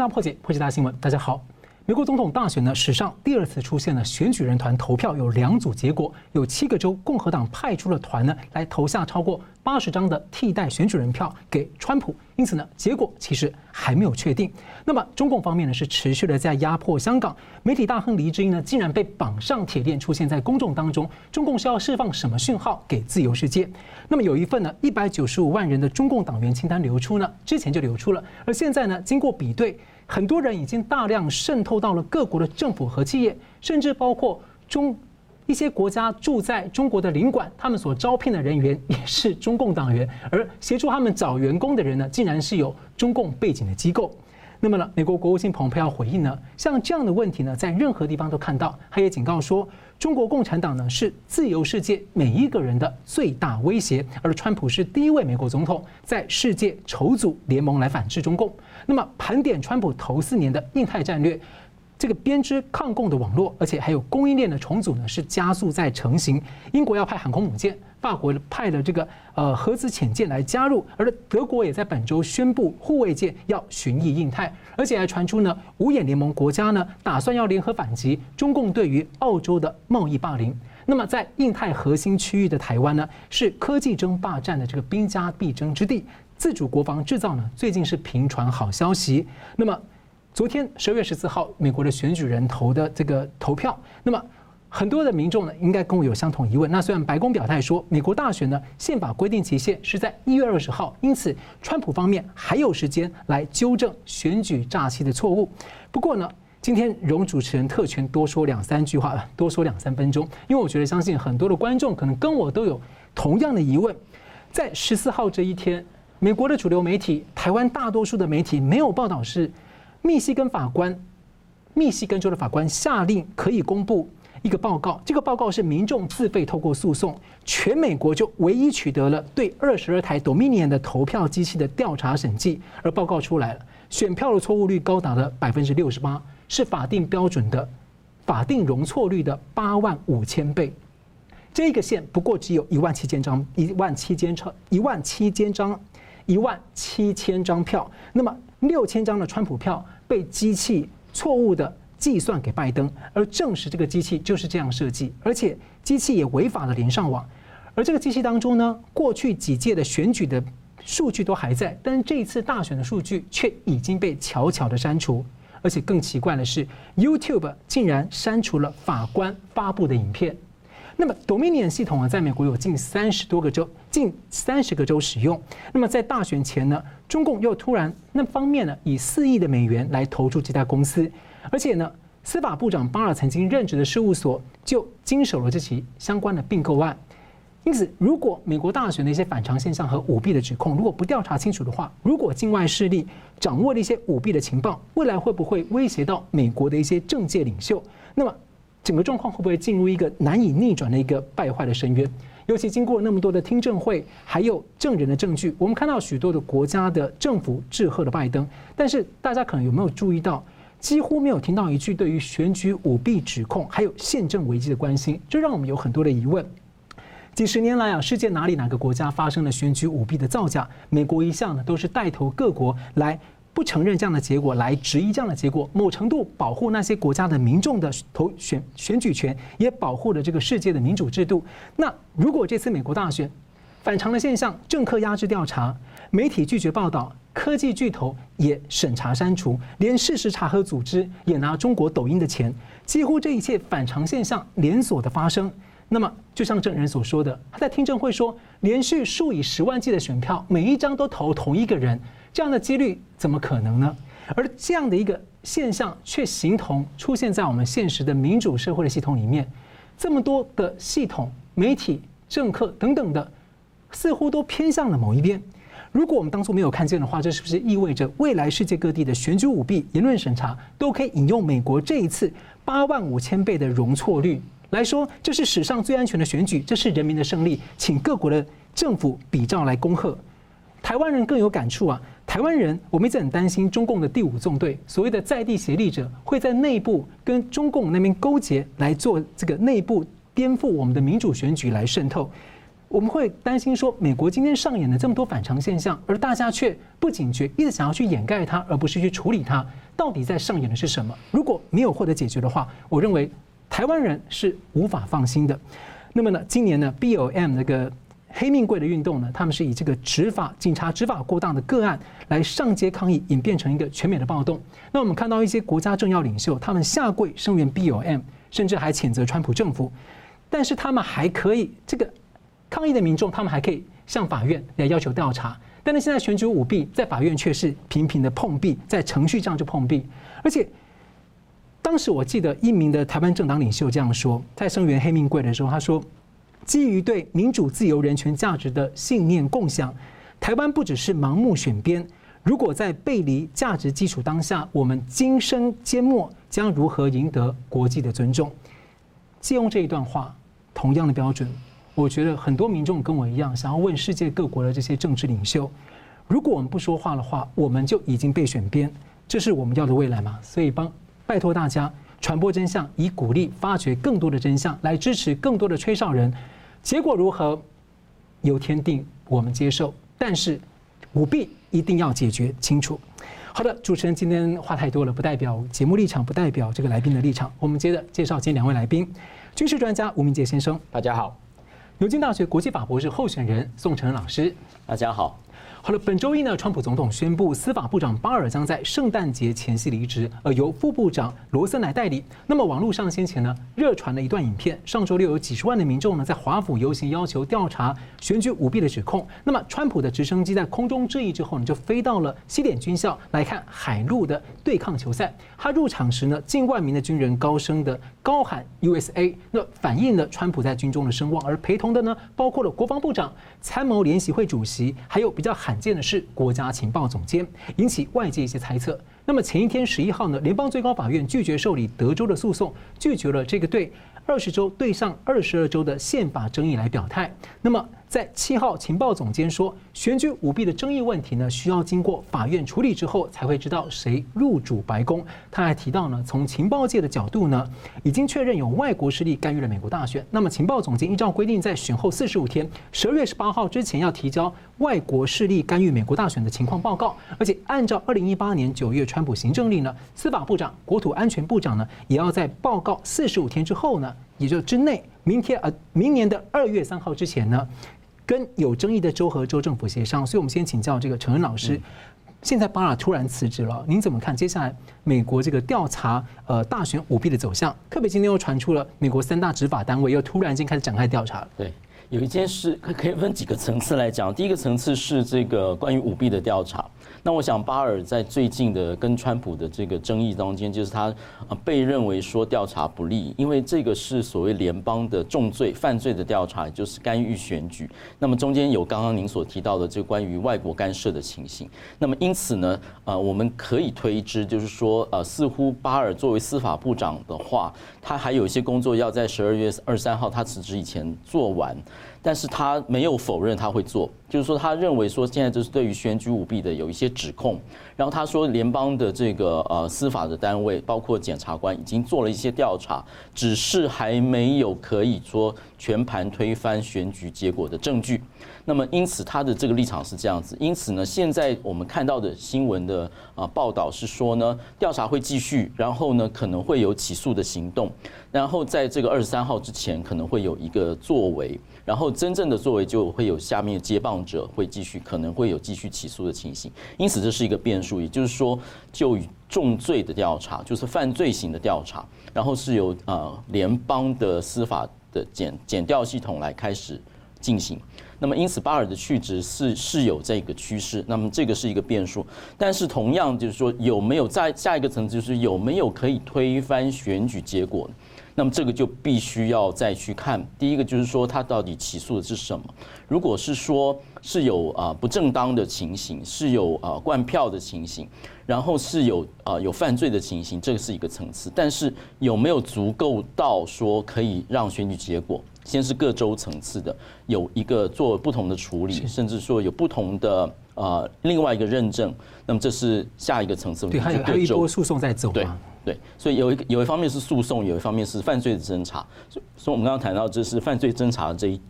大破解，破解大新闻。大家好，美国总统大选呢，史上第二次出现了选举人团投票有两组结果，有七个州共和党派出了团呢来投下超过八十张的替代选举人票给川普，因此呢，结果其实还没有确定。那么中共方面呢是持续的在压迫香港，媒体大亨黎智英呢竟然被绑上铁链出现在公众当中，中共是要释放什么讯号给自由世界？那么有一份呢一百九十五万人的中共党员清单流出呢，之前就流出了，而现在呢经过比对，很多人已经大量渗透到了各国的政府和企业，甚至包括中一些国家驻在中国的领馆，他们所招聘的人员也是中共党员，而协助他们找员工的人呢，竟然是有中共背景的机构。那么呢，美国国务卿蓬佩奥回应呢，像这样的问题呢，在任何地方都看到。他也警告说，中国共产党呢是自由世界每一个人的最大威胁，而川普是第一位美国总统在世界筹组联盟来反制中共。那么盘点川普头四年的印太战略。这个编织抗共的网络，而且还有供应链的重组呢，是加速在成型。英国要派航空母舰，法国派了这个呃核子潜舰来加入，而德国也在本周宣布护卫舰要巡弋印太，而且还传出呢五眼联盟国家呢打算要联合反击中共对于澳洲的贸易霸凌。那么在印太核心区域的台湾呢，是科技争霸战的这个兵家必争之地，自主国防制造呢最近是频传好消息。那么。昨天十二月十四号，美国的选举人投的这个投票，那么很多的民众呢，应该跟我有相同疑问。那虽然白宫表态说，美国大选呢，宪法规定期限是在一月二十号，因此川普方面还有时间来纠正选举诈欺的错误。不过呢，今天容主持人特权多说两三句话，多说两三分钟，因为我觉得相信很多的观众可能跟我都有同样的疑问。在十四号这一天，美国的主流媒体，台湾大多数的媒体没有报道是。密西根法官，密西根州的法官下令可以公布一个报告。这个报告是民众自费透过诉讼，全美国就唯一取得了对二十二台 Dominion 的投票机器的调查审计，而报告出来了，选票的错误率高达了百分之六十八，是法定标准的法定容错率的八万五千倍。这个县不过只有一万七千张，一万七千张，一万七千张，一万七千张票。那么。六千张的川普票被机器错误的计算给拜登，而证实这个机器就是这样设计，而且机器也违法的连上网。而这个机器当中呢，过去几届的选举的数据都还在，但是这一次大选的数据却已经被悄悄的删除。而且更奇怪的是，YouTube 竟然删除了法官发布的影片。那么 Dominion 系统啊，在美国有近三十多个州，近三十个州使用。那么在大选前呢，中共又突然那方面呢，以四亿的美元来投注这家公司，而且呢，司法部长巴尔曾经任职的事务所就经手了这起相关的并购案。因此，如果美国大选的一些反常现象和舞弊的指控，如果不调查清楚的话，如果境外势力掌握了一些舞弊的情报，未来会不会威胁到美国的一些政界领袖？那么？整个状况会不会进入一个难以逆转的一个败坏的深渊？尤其经过那么多的听证会，还有证人的证据，我们看到许多的国家的政府致贺了拜登，但是大家可能有没有注意到，几乎没有听到一句对于选举舞弊指控还有宪政危机的关心，这让我们有很多的疑问。几十年来啊，世界哪里哪个国家发生了选举舞弊的造假？美国一向呢都是带头各国来。不承认这样的结果，来质疑这样的结果，某程度保护那些国家的民众的投选选举权，也保护了这个世界的民主制度。那如果这次美国大选反常的现象，政客压制调查，媒体拒绝报道，科技巨头也审查删除，连事实查核组织也拿中国抖音的钱，几乎这一切反常现象连锁的发生。那么，就像证人所说的，他在听证会说，连续数以十万计的选票，每一张都投同一个人。这样的几率怎么可能呢？而这样的一个现象却形同出现在我们现实的民主社会的系统里面，这么多的系统、媒体、政客等等的，似乎都偏向了某一边。如果我们当初没有看见的话，这是不是意味着未来世界各地的选举舞弊、言论审查都可以引用美国这一次八万五千倍的容错率来说，这是史上最安全的选举，这是人民的胜利，请各国的政府比照来恭贺。台湾人更有感触啊！台湾人，我们一直很担心中共的第五纵队，所谓的在地协力者，会在内部跟中共那边勾结来做这个内部颠覆我们的民主选举来渗透。我们会担心说，美国今天上演了这么多反常现象，而大家却不警觉，一直想要去掩盖它，而不是去处理它。到底在上演的是什么？如果没有获得解决的话，我认为台湾人是无法放心的。那么呢，今年呢，B O M 那个黑命贵的运动呢，他们是以这个执法警察执法过当的个案来上街抗议，演变成一个全美的暴动。那我们看到一些国家政要领袖，他们下跪声援 B O M，甚至还谴责川普政府，但是他们还可以这个。抗议的民众，他们还可以向法院来要求调查，但是现在选举舞弊，在法院却是频频的碰壁，在程序上就碰壁。而且，当时我记得一名的台湾政党领袖这样说，在声援黑命贵的时候，他说：“基于对民主、自由、人权价值的信念共享，台湾不只是盲目选边，如果在背离价值基础当下，我们今生缄默，将如何赢得国际的尊重？”借用这一段话，同样的标准。我觉得很多民众跟我一样，想要问世界各国的这些政治领袖：如果我们不说话的话，我们就已经被选边，这是我们要的未来吗？所以帮拜托大家传播真相，以鼓励发掘更多的真相，来支持更多的吹哨人。结果如何，由天定，我们接受。但是舞弊一定要解决清楚。好的，主持人今天话太多了，不代表节目立场，不代表这个来宾的立场。我们接着介绍今天两位来宾：军事专家吴明杰先生，大家好。牛津大学国际法博士候选人宋晨老师，大家好。好了，本周一呢，川普总统宣布，司法部长巴尔将在圣诞节前夕离职，而由副部长罗森来代理。那么，网络上先前呢热传了一段影片，上周六有几十万的民众呢在华府游行，要求调查选举舞弊的指控。那么，川普的直升机在空中致意之后呢，就飞到了西点军校来看海陆的对抗球赛。他入场时呢，近万名的军人高声的高喊 USA，那反映了川普在军中的声望。而陪同的呢，包括了国防部长、参谋联席会主席，还有比较罕见的是国家情报总监，引起外界一些猜测。那么前一天十一号呢，联邦最高法院拒绝受理德州的诉讼，拒绝了这个对二十州对上二十二州的宪法争议来表态。那么。在七号，情报总监说，选举舞弊的争议问题呢，需要经过法院处理之后，才会知道谁入主白宫。他还提到呢，从情报界的角度呢，已经确认有外国势力干预了美国大选。那么，情报总监依照规定，在选后四十五天，十二月十八号之前要提交外国势力干预美国大选的情况报告。而且，按照二零一八年九月川普行政令呢，司法部长、国土安全部长呢，也要在报告四十五天之后呢，也就之内，明天呃，明年的二月三号之前呢。跟有争议的州和州政府协商，所以我们先请教这个陈恩老师。现在巴尔突然辞职了，您怎么看接下来美国这个调查呃大选舞弊的走向？特别今天又传出了美国三大执法单位又突然间开始展开调查。对，有一件事可以分几个层次来讲。第一个层次是这个关于舞弊的调查。那我想，巴尔在最近的跟川普的这个争议当中，就是他被认为说调查不力，因为这个是所谓联邦的重罪犯罪的调查，就是干预选举。那么中间有刚刚您所提到的这关于外国干涉的情形。那么因此呢，呃，我们可以推知，就是说，呃，似乎巴尔作为司法部长的话，他还有一些工作要在十二月二十三号他辞职以前做完。但是他没有否认他会做，就是说他认为说现在就是对于选举舞弊的有一些指控，然后他说联邦的这个呃司法的单位，包括检察官已经做了一些调查，只是还没有可以说全盘推翻选举结果的证据。那么因此他的这个立场是这样子，因此呢，现在我们看到的新闻的啊报道是说呢，调查会继续，然后呢可能会有起诉的行动，然后在这个二十三号之前可能会有一个作为。然后真正的作为就会有下面接棒者会继续，可能会有继续起诉的情形，因此这是一个变数。也就是说，就重罪的调查，就是犯罪型的调查，然后是由呃联邦的司法的检检调系统来开始进行。那么因此巴尔的去职是是有这个趋势，那么这个是一个变数。但是同样就是说，有没有在下一个层次，就是有没有可以推翻选举结果？那么这个就必须要再去看，第一个就是说他到底起诉的是什么？如果是说是有啊不正当的情形，是有啊灌票的情形，然后是有啊有犯罪的情形，这个是一个层次。但是有没有足够到说可以让选举结果，先是各州层次的有一个做不同的处理，甚至说有不同的啊另外一个认证，那么这是下一个层次。对，还有还有一波诉讼在走嘛。对，所以有一个有一方面是诉讼，有一方面是犯罪的侦查。所以我们刚刚谈到，这是犯罪侦查的这一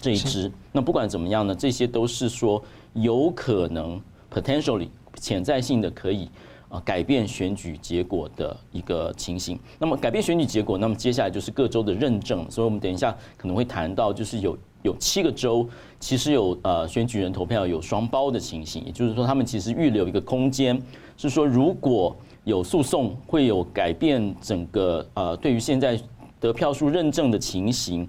这一支。那不管怎么样呢，这些都是说有可能 potentially 潜在性的可以啊改变选举结果的一个情形。那么改变选举结果，那么接下来就是各州的认证。所以我们等一下可能会谈到，就是有有七个州其实有呃选举人投票有双包的情形，也就是说他们其实预留一个空间，是说如果有诉讼会有改变整个呃对于现在得票数认证的情形。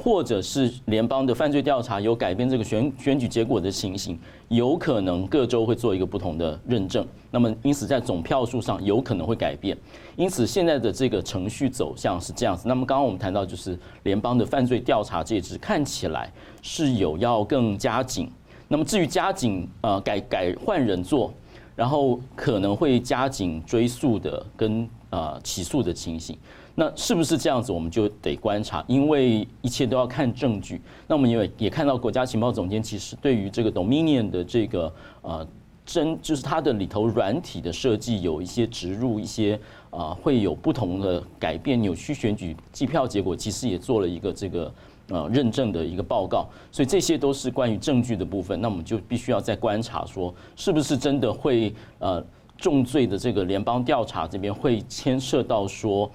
或者是联邦的犯罪调查有改变这个选选举结果的情形，有可能各州会做一个不同的认证。那么因此在总票数上有可能会改变。因此现在的这个程序走向是这样子。那么刚刚我们谈到就是联邦的犯罪调查这支看起来是有要更加紧。那么至于加紧呃改改换人做，然后可能会加紧追诉的跟呃起诉的情形。那是不是这样子，我们就得观察，因为一切都要看证据。那我们也也看到国家情报总监其实对于这个 Dominion 的这个呃真，就是它的里头软体的设计有一些植入一些啊会有不同的改变，扭曲选举计票结果，其实也做了一个这个呃认证的一个报告。所以这些都是关于证据的部分。那我们就必须要再观察，说是不是真的会呃重罪的这个联邦调查这边会牵涉到说。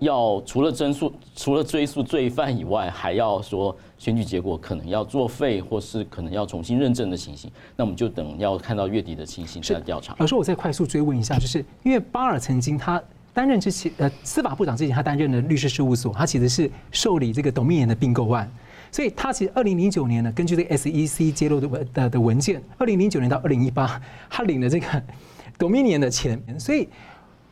要除了追诉，除了追诉罪犯以外，还要说选举结果可能要作废，或是可能要重新认证的情形，那我们就等要看到月底的情形再调查。老师，我再快速追问一下，就是因为巴尔曾经他担任之前呃司法部长之前，他担任的律师事务所，他其实是受理这个 Dominion 的并购案，所以他其实二零零九年呢，根据这个 SEC 揭露的文的的文件，二零零九年到二零一八，他领了这个 Dominion 的钱，所以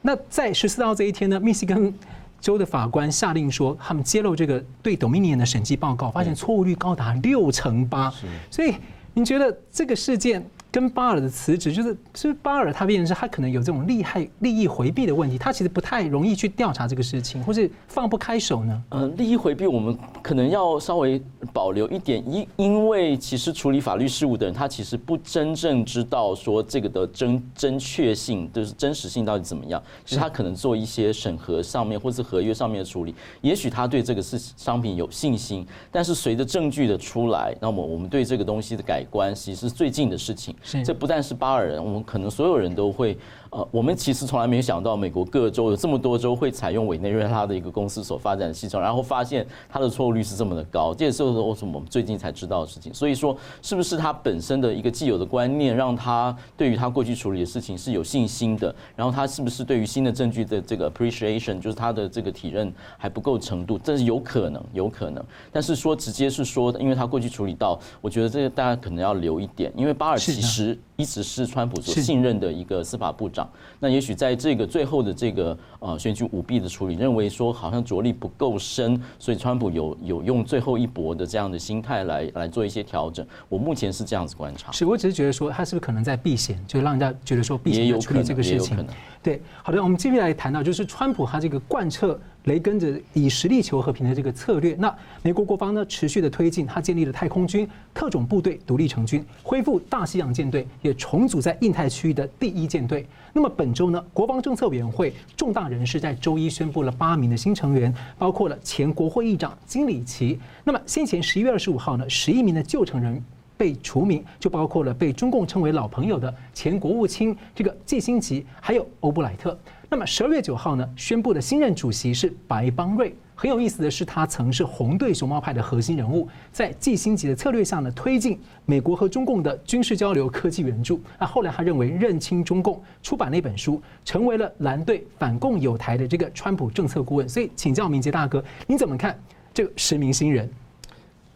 那在十四号这一天呢，密西根。州的法官下令说，他们揭露这个对 Dominion 的审计报告，发现错误率高达六成八。所以，您觉得这个事件？跟巴尔的辞职，就是是不是巴尔他变成是他可能有这种利害利益回避的问题，他其实不太容易去调查这个事情，或是放不开手呢？呃，利益回避我们可能要稍微保留一点，因因为其实处理法律事务的人，他其实不真正知道说这个的真真确性，就是真实性到底怎么样。其实他可能做一些审核上面或是合约上面的处理，也许他对这个是商品有信心，但是随着证据的出来，那么我们对这个东西的改观，其实是最近的事情。这不但是巴尔人，我们可能所有人都会。呃，我们其实从来没有想到，美国各州有这么多州会采用委内瑞拉的一个公司所发展的系统，然后发现它的错误率是这么的高，这也是为什么我们最近才知道的事情。所以说，是不是他本身的一个既有的观念，让他对于他过去处理的事情是有信心的？然后他是不是对于新的证据的这个 appreciation，就是他的这个体认还不够程度？这是有可能，有可能。但是说直接是说，因为他过去处理到，我觉得这个大家可能要留一点，因为巴尔其实一直是川普所信任的一个司法部长。那也许在这个最后的这个呃选举舞弊的处理，认为说好像着力不够深，所以川普有有用最后一搏的这样的心态来来做一些调整。我目前是这样子观察。是，我只是觉得说他是不是可能在避险，就让人家觉得说避险处理这个事情。对，好的，我们继续来谈到就是川普他这个贯彻。雷根着以实力求和平的这个策略，那美国国防呢持续的推进，他建立了太空军、特种部队独立成军，恢复大西洋舰队，也重组在印太区域的第一舰队。那么本周呢，国防政策委员会重大人士在周一宣布了八名的新成员，包括了前国会议长金里奇。那么先前十一月二十五号呢，十一名的旧成员被除名，就包括了被中共称为老朋友的前国务卿这个季辛吉，还有欧布莱特。那么十二月九号呢，宣布的新任主席是白邦瑞。很有意思的是，他曾是红队熊猫派的核心人物，在季星级的策略下呢，推进美国和中共的军事交流、科技援助。那后来他认为认清中共，出版了一本书，成为了蓝队反共友台的这个川普政策顾问。所以，请教明杰大哥，你怎么看这个十名新人？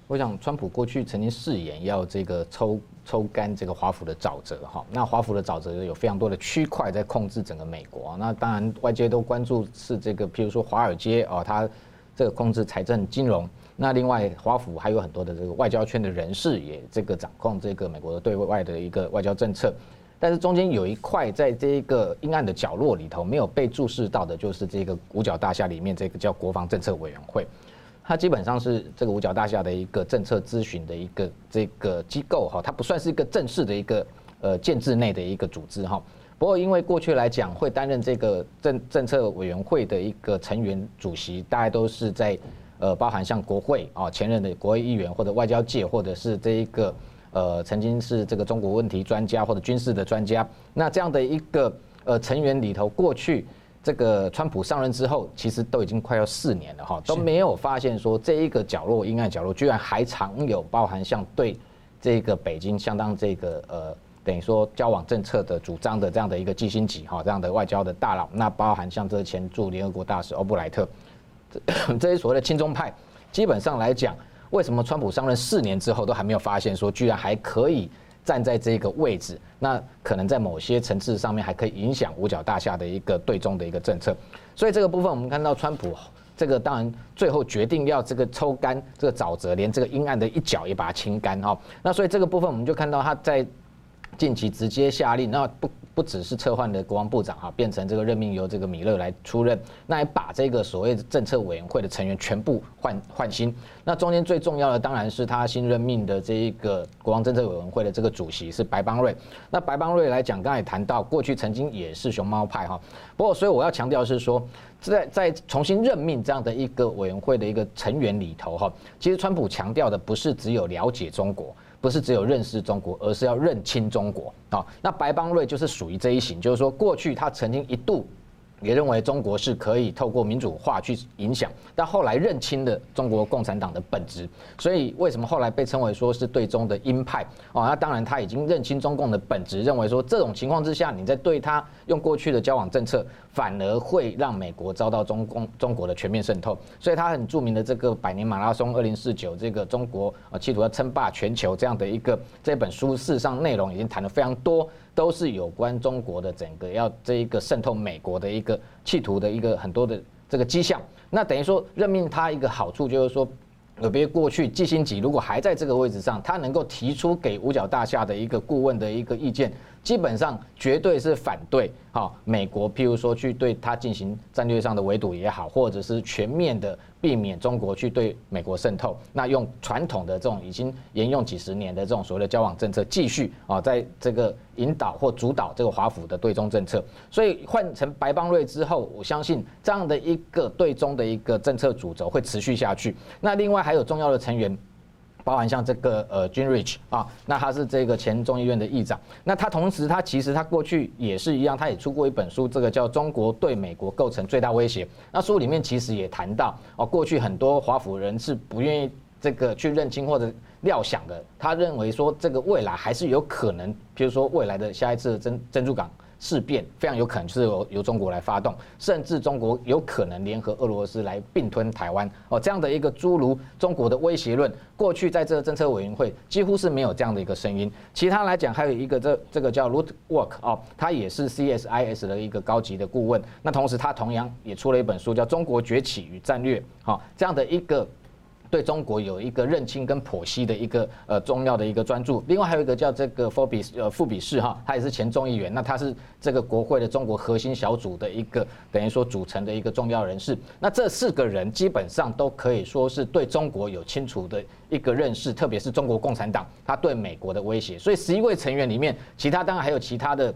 我想，川普过去曾经誓言要这个抽抽干这个华府的沼泽哈。那华府的沼泽有非常多的区块在控制整个美国。那当然，外界都关注是这个，譬如说华尔街啊，它这个控制财政金融。那另外，华府还有很多的这个外交圈的人士也这个掌控这个美国的对外的一个外交政策。但是中间有一块在这一个阴暗的角落里头没有被注视到的，就是这个五角大厦里面这个叫国防政策委员会。它基本上是这个五角大厦的一个政策咨询的一个这个机构哈，它不算是一个正式的一个呃建制内的一个组织哈。不过因为过去来讲，会担任这个政政策委员会的一个成员主席，大概都是在呃，包含像国会啊，前任的国会议员或者外交界，或者是这一个呃曾经是这个中国问题专家或者军事的专家，那这样的一个呃成员里头，过去这个川普上任之后，其实都已经快要四年了哈，都没有发现说这一个角落阴暗角落，居然还藏有包含像对这个北京相当这个呃。等于说交往政策的主张的这样的一个基辛格哈，这样的外交的大佬，那包含像这前驻联合国大使欧布莱特，这 这些所谓的亲中派，基本上来讲，为什么川普上任四年之后都还没有发现说居然还可以站在这个位置？那可能在某些层次上面还可以影响五角大厦的一个对中的一个政策。所以这个部分我们看到川普这个当然最后决定要这个抽干这个沼泽，连这个阴暗的一角也把它清干哈。那所以这个部分我们就看到他在。近期直接下令，那不不只是撤换的国防部长哈，变成这个任命由这个米勒来出任，那也把这个所谓政策委员会的成员全部换换新。那中间最重要的当然是他新任命的这一个国防政策委员会的这个主席是白邦瑞。那白邦瑞来讲，刚才也谈到过去曾经也是熊猫派哈，不过所以我要强调是说，在在重新任命这样的一个委员会的一个成员里头哈，其实川普强调的不是只有了解中国。不是只有认识中国，而是要认清中国啊。那白邦瑞就是属于这一型，就是说过去他曾经一度。也认为中国是可以透过民主化去影响，但后来认清了中国共产党的本质，所以为什么后来被称为说是对中的鹰派？哦，那当然他已经认清中共的本质，认为说这种情况之下，你在对他用过去的交往政策，反而会让美国遭到中共中国的全面渗透。所以他很著名的这个百年马拉松二零四九，这个中国啊企图要称霸全球这样的一个这本书，事实上内容已经谈得非常多。都是有关中国的整个要这一个渗透美国的一个企图的一个很多的这个迹象。那等于说任命他一个好处就是说，有别过去基辛格如果还在这个位置上，他能够提出给五角大厦的一个顾问的一个意见。基本上绝对是反对哈美国，譬如说去对他进行战略上的围堵也好，或者是全面的避免中国去对美国渗透，那用传统的这种已经沿用几十年的这种所谓的交往政策继续啊，在这个引导或主导这个华府的对中政策。所以换成白邦瑞之后，我相信这样的一个对中的一个政策主轴会持续下去。那另外还有重要的成员。包含像这个呃 g i n r i c h 啊，那他是这个前众议院的议长，那他同时他其实他过去也是一样，他也出过一本书，这个叫《中国对美国构成最大威胁》。那书里面其实也谈到哦，过去很多华府人是不愿意这个去认清或者料想的，他认为说这个未来还是有可能，比如说未来的下一次的珍珍珠港。事变非常有可能是由由中国来发动，甚至中国有可能联合俄罗斯来并吞台湾哦，这样的一个诸如中国的威胁论，过去在这个政策委员会几乎是没有这样的一个声音。其他来讲，还有一个这这个叫 Ruth Wolk 哦，他也是 CSIS 的一个高级的顾问。那同时他同样也出了一本书，叫《中国崛起与战略》哈，这样的一个。对中国有一个认清跟剖析的一个呃重要的一个专注，另外还有一个叫这个富比呃富比士哈，他也是前众议员，那他是这个国会的中国核心小组的一个等于说组成的一个重要人士。那这四个人基本上都可以说是对中国有清楚的一个认识，特别是中国共产党他对美国的威胁。所以十一位成员里面，其他当然还有其他的，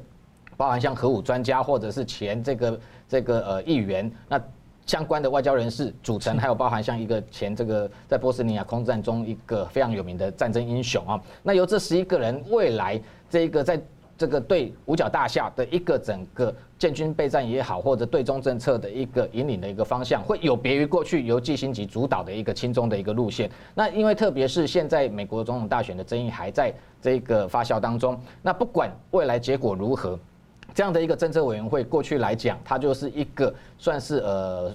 包含像核武专家或者是前这个这个呃议员那。相关的外交人士组成，还有包含像一个前这个在波斯尼亚空战中一个非常有名的战争英雄啊，那由这十一个人未来这一个在这个对五角大厦的一个整个建军备战也好，或者对中政策的一个引领的一个方向，会有别于过去由基辛格主导的一个亲中的一个路线。那因为特别是现在美国总统大选的争议还在这个发酵当中，那不管未来结果如何。这样的一个政策委员会，过去来讲，它就是一个算是呃。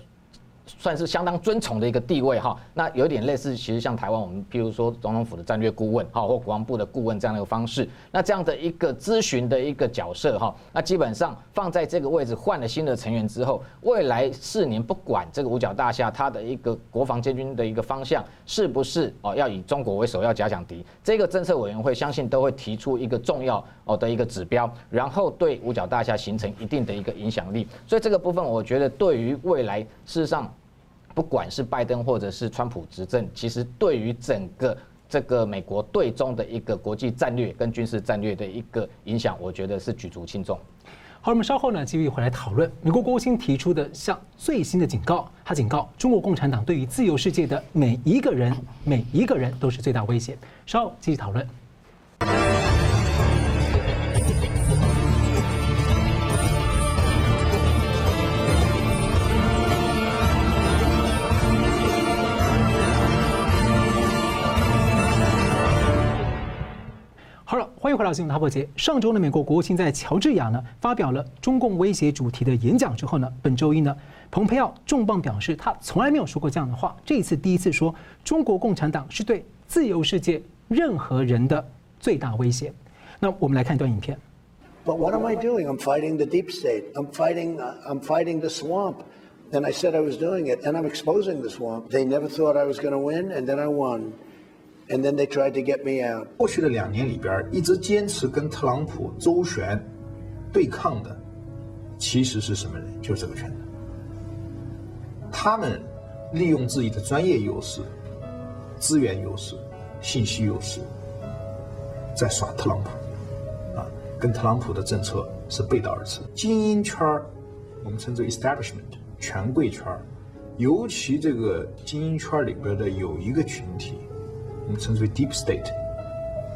算是相当尊崇的一个地位哈，那有点类似，其实像台湾我们譬如说总统府的战略顾问哈，或国防部的顾问这样的一个方式，那这样的一个咨询的一个角色哈，那基本上放在这个位置换了新的成员之后，未来四年不管这个五角大厦它的一个国防建军的一个方向是不是哦要以中国为首要假想敌，这个政策委员会相信都会提出一个重要哦的一个指标，然后对五角大厦形成一定的一个影响力，所以这个部分我觉得对于未来事实上。不管是拜登或者是川普执政，其实对于整个这个美国对中的一个国际战略跟军事战略的一个影响，我觉得是举足轻重。好，我们稍后呢继续回来讨论美国国务卿提出的像最新的警告，他警告中国共产党对于自由世界的每一个人，每一个人都是最大威胁。稍后继续讨论。回到新闻大破解。上周呢，美国国务卿在乔治亚呢发表了中共威胁主题的演讲之后呢，本周一呢，蓬佩奥重磅表示，他从来没有说过这样的话，这一次第一次说中国共产党是对自由世界任何人的最大威胁。那我们来看一段影片。But what am I doing? I'm fighting the deep state. I'm fighting. I'm fighting the swamp. And I said I was doing it, and I'm exposing the swamp. They never thought I was going to win, and then I won. And then they tried to get me out. 过去的两年里边，一直坚持跟特朗普周旋对抗的，其实是什么人？就是这个圈子。他们利用自己的专业优势、资源优势、信息优势，在耍特朗普，啊，跟特朗普的政策是背道而驰。精英圈儿，我们称之为 establishment，权贵圈儿，尤其这个精英圈里边的有一个群体。我们称之为 deep state，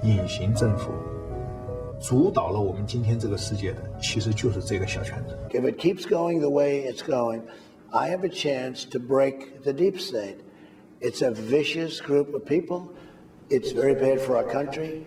隐形政府，主导了我们今天这个世界的，其实就是这个小圈子。If it keeps going the way it's going, I have a chance to break the deep state. It's a vicious group of people. It's very bad for our country.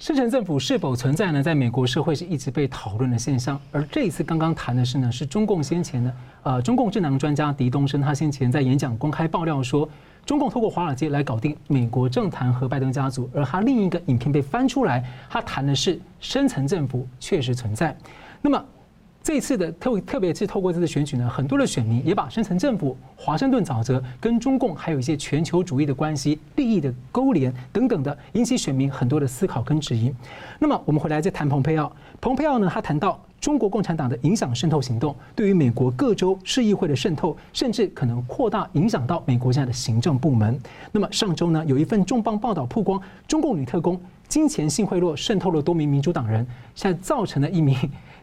深层政府是否存在呢？在美国社会是一直被讨论的现象。而这一次刚刚谈的是呢，是中共先前的呃，中共智囊专家狄东升，他先前在演讲公开爆料说。中共透过华尔街来搞定美国政坛和拜登家族，而他另一个影片被翻出来，他谈的是深层政府确实存在。那么这次的特特别是透过这次选举呢，很多的选民也把深层政府、华盛顿沼泽跟中共还有一些全球主义的关系、利益的勾连等等的，引起选民很多的思考跟质疑。那么我们回来再谈蓬佩奥，蓬佩奥呢，他谈到。中国共产党的影响渗透行动，对于美国各州市议会的渗透，甚至可能扩大影响到美国现在的行政部门。那么上周呢，有一份重磅报道曝光，中共女特工金钱性贿赂渗透了多名民主党人，现在造成了一名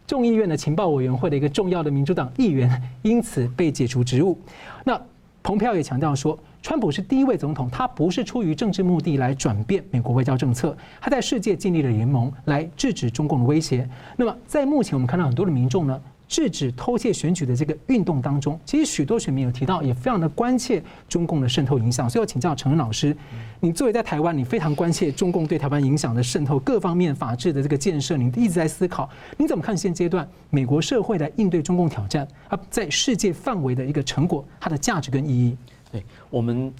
众议院的情报委员会的一个重要的民主党议员因此被解除职务。那蓬佩奥也强调说，川普是第一位总统，他不是出于政治目的来转变美国外交政策，他在世界建立了联盟来制止中共的威胁。那么，在目前我们看到很多的民众呢，制止偷窃选举的这个运动当中，其实许多选民有提到，也非常的关切中共的渗透影响。所以，我请教陈恩老师，你作为在台湾，你非常关切中共对台湾影响的渗透，各方面法治的这个建设，你一直在思考，你怎么看现阶段美国社会来应对中共挑战啊，在世界范围的一个成果，它的价值跟意义？对我们，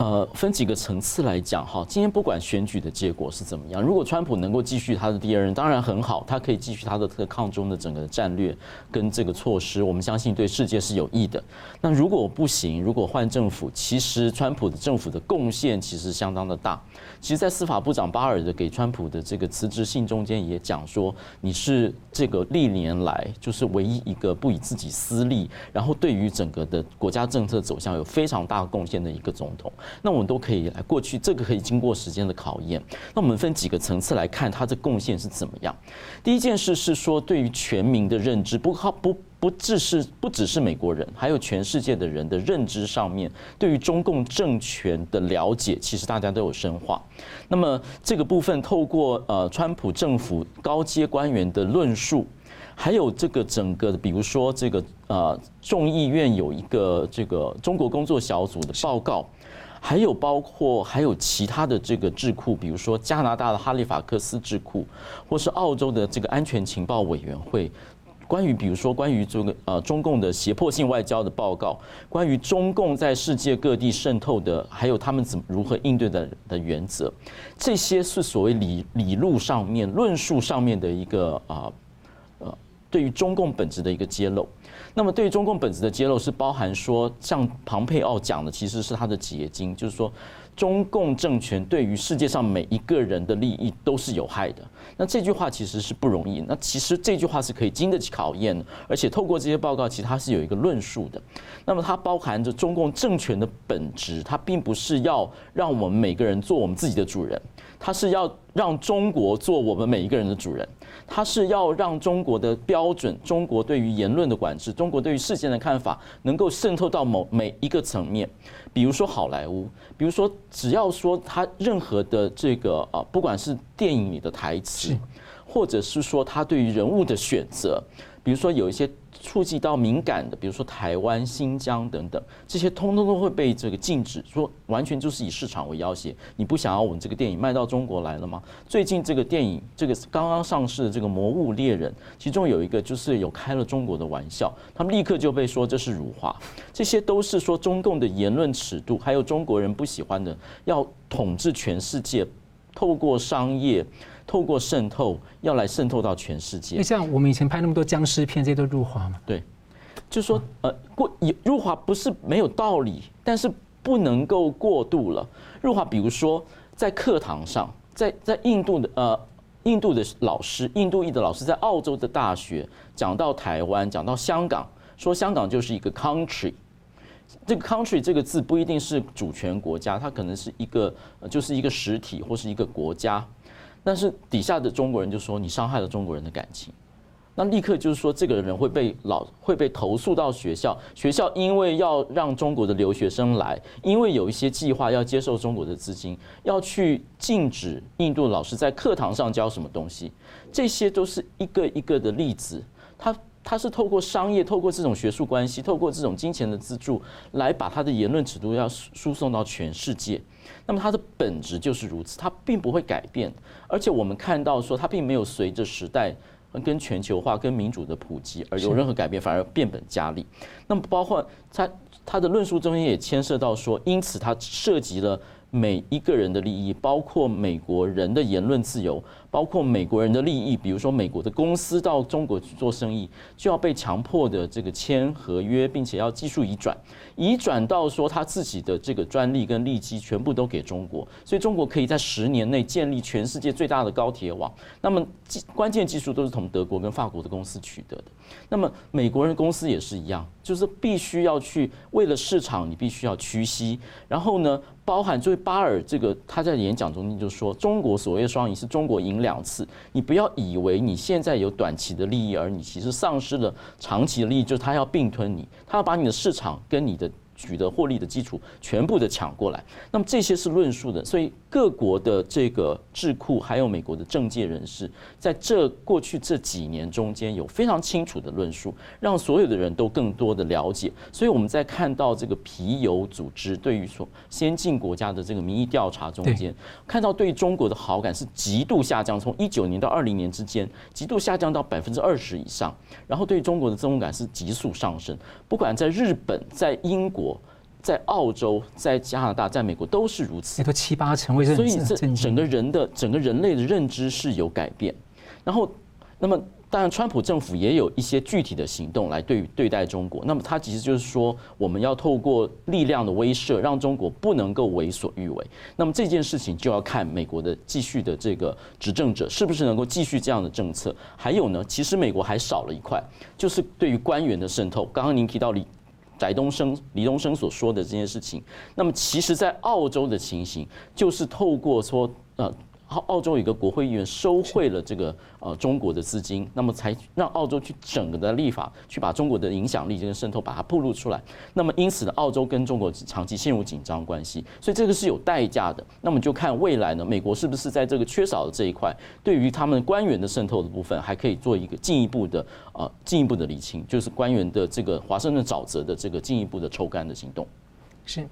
呃，分几个层次来讲哈。今天不管选举的结果是怎么样，如果川普能够继续他的第二任，当然很好，他可以继续他的特抗中的整个战略跟这个措施，我们相信对世界是有益的。那如果不行，如果换政府，其实川普的政府的贡献其实相当的大。其实，在司法部长巴尔的给川普的这个辞职信中间也讲说，你是这个历年来就是唯一一个不以自己私利，然后对于整个的国家政策走向有非常大贡献的一个总统。那我们都可以来过去，这个可以经过时间的考验。那我们分几个层次来看它的贡献是怎么样。第一件事是说，对于全民的认知，不靠不。不只是不只是美国人，还有全世界的人的认知上面，对于中共政权的了解，其实大家都有深化。那么这个部分，透过呃川普政府高阶官员的论述，还有这个整个的，比如说这个呃众议院有一个这个中国工作小组的报告，还有包括还有其他的这个智库，比如说加拿大的哈利法克斯智库，或是澳洲的这个安全情报委员会。关于比如说关于这个呃中共的胁迫性外交的报告，关于中共在世界各地渗透的，还有他们怎么如何应对的的原则，这些是所谓理理路上面论述上面的一个啊呃对于中共本质的一个揭露。那么对于中共本质的揭露是包含说，像庞佩奥讲的其实是他的结晶，就是说。中共政权对于世界上每一个人的利益都是有害的。那这句话其实是不容易。那其实这句话是可以经得起考验的，而且透过这些报告，其实它是有一个论述的。那么它包含着中共政权的本质，它并不是要让我们每个人做我们自己的主人，它是要让中国做我们每一个人的主人。他是要让中国的标准、中国对于言论的管制、中国对于事件的看法，能够渗透到某每一个层面。比如说好莱坞，比如说只要说他任何的这个啊，不管是电影里的台词，或者是说他对于人物的选择，比如说有一些。触及到敏感的，比如说台湾、新疆等等，这些通通都会被这个禁止，说完全就是以市场为要挟。你不想要我们这个电影卖到中国来了吗？最近这个电影，这个刚刚上市的这个《魔物猎人》，其中有一个就是有开了中国的玩笑，他们立刻就被说这是辱华。这些都是说中共的言论尺度，还有中国人不喜欢的，要统治全世界，透过商业。透过渗透，要来渗透到全世界。那像我们以前拍那么多僵尸片，这些都入华嘛？对，就说，呃，过入华不是没有道理，但是不能够过度了。入华，比如说在课堂上，在在印度的呃印度的老师，印度裔的老师在澳洲的大学讲到台湾，讲到香港，说香港就是一个 country。这个 country 这个字不一定是主权国家，它可能是一个就是一个实体或是一个国家。但是底下的中国人就说，你伤害了中国人的感情，那立刻就是说，这个人会被老会被投诉到学校，学校因为要让中国的留学生来，因为有一些计划要接受中国的资金，要去禁止印度老师在课堂上教什么东西，这些都是一个一个的例子，他。他是透过商业，透过这种学术关系，透过这种金钱的资助，来把他的言论尺度要输送到全世界。那么它的本质就是如此，它并不会改变。而且我们看到说，它并没有随着时代跟全球化、跟民主的普及而有任何改变，反而变本加厉。那么包括他他的论述中间也牵涉到说，因此它涉及了每一个人的利益，包括美国人的言论自由。包括美国人的利益，比如说美国的公司到中国去做生意，就要被强迫的这个签合约，并且要技术移转，移转到说他自己的这个专利跟利基全部都给中国，所以中国可以在十年内建立全世界最大的高铁网。那么关键技术都是从德国跟法国的公司取得的。那么美国人公司也是一样，就是必须要去为了市场，你必须要屈膝。然后呢，包含就是巴尔这个他在演讲中间就说，中国所谓双赢是中国赢。两次，你不要以为你现在有短期的利益，而你其实丧失了长期的利益，就是他要并吞你，他要把你的市场跟你的。取得获利的基础全部的抢过来，那么这些是论述的，所以各国的这个智库还有美国的政界人士，在这过去这几年中间有非常清楚的论述，让所有的人都更多的了解。所以我们在看到这个皮尤组织对于所先进国家的这个民意调查中间，看到对中国的好感是极度下降，从一九年到二零年之间极度下降到百分之二十以上，然后对中国的憎恶感是急速上升，不管在日本、在英国。在澳洲、在加拿大、在美国都是如此，都七八成，所以这整个人的整个人类的认知是有改变。然后，那么当然，川普政府也有一些具体的行动来对对待中国。那么他其实就是说，我们要透过力量的威慑，让中国不能够为所欲为。那么这件事情就要看美国的继续的这个执政者是不是能够继续这样的政策。还有呢，其实美国还少了一块，就是对于官员的渗透。刚刚您提到李。翟东升、李东升所说的这件事情，那么其实，在澳洲的情形，就是透过说，呃。澳澳洲有一个国会议员收贿了这个呃中国的资金，那么才让澳洲去整个的立法，去把中国的影响力这个渗透把它暴露出来。那么因此呢，澳洲跟中国长期陷入紧张关系，所以这个是有代价的。那么就看未来呢，美国是不是在这个缺少的这一块，对于他们官员的渗透的部分，还可以做一个进一步的呃进一步的厘清，就是官员的这个华盛顿沼泽的这个进一步的抽干的行动。是。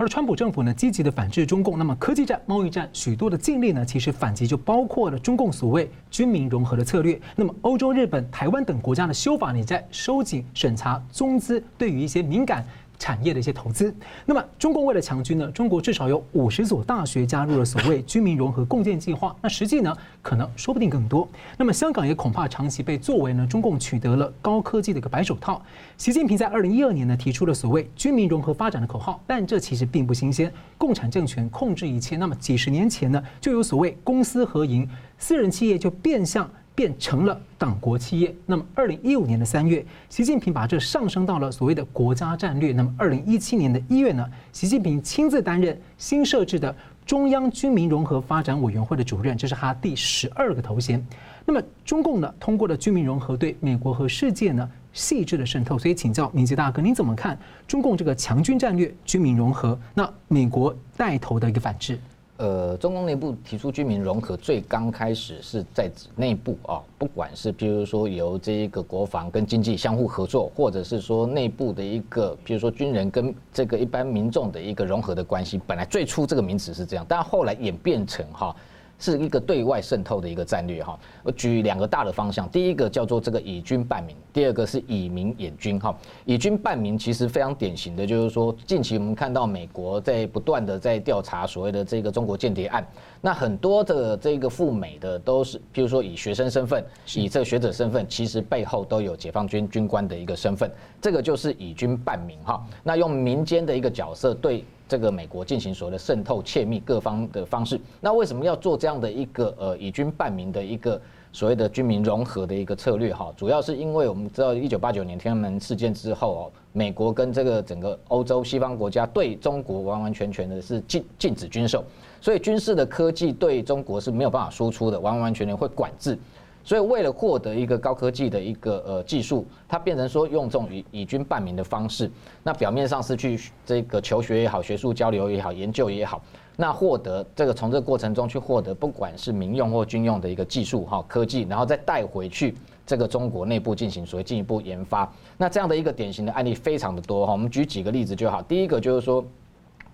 而川普政府呢，积极的反制中共，那么科技战、贸易战，许多的禁令呢，其实反击就包括了中共所谓军民融合的策略。那么欧洲、日本、台湾等国家的修法，你在收紧审查中资，对于一些敏感产业的一些投资。那么中共为了强军呢，中国至少有五十所大学加入了所谓 军民融合共建计划。那实际呢，可能说不定更多。那么香港也恐怕长期被作为呢，中共取得了高科技的一个白手套。习近平在二零一二年呢提出了所谓军民融合发展的口号，但这其实并不新鲜。共产政权控制一切，那么几十年前呢就有所谓公私合营，私人企业就变相。变成了党国企业。那么，二零一五年的三月，习近平把这上升到了所谓的国家战略。那么，二零一七年的一月呢，习近平亲自担任新设置的中央军民融合发展委员会的主任，这是他第十二个头衔。那么，中共呢，通过了军民融合对美国和世界呢细致的渗透。所以，请教明杰大哥，您怎么看中共这个强军战略、军民融合？那美国带头的一个反制？呃，中共内部提出军民融合，最刚开始是在指内部啊，不管是譬如说由这一个国防跟经济相互合作，或者是说内部的一个，譬如说军人跟这个一般民众的一个融合的关系，本来最初这个名词是这样，但后来演变成哈。是一个对外渗透的一个战略哈，我举两个大的方向，第一个叫做这个以军办民，第二个是以民掩军哈。以军办民其实非常典型的就是说，近期我们看到美国在不断的在调查所谓的这个中国间谍案，那很多的这个赴美的都是，譬如说以学生身份，以这个学者身份，其实背后都有解放军军官的一个身份，这个就是以军办民哈。那用民间的一个角色对。这个美国进行所谓的渗透、窃密各方的方式，那为什么要做这样的一个呃以军犯民的一个所谓的军民融合的一个策略哈？主要是因为我们知道一九八九年天安门事件之后哦，美国跟这个整个欧洲西方国家对中国完完全全的是禁禁止军售，所以军事的科技对中国是没有办法输出的，完完全全会管制。所以，为了获得一个高科技的一个呃技术，它变成说用这种以以军办民的方式，那表面上是去这个求学也好，学术交流也好，研究也好，那获得这个从这个过程中去获得不管是民用或军用的一个技术哈科技，然后再带回去这个中国内部进行所谓进一步研发。那这样的一个典型的案例非常的多哈，我们举几个例子就好。第一个就是说，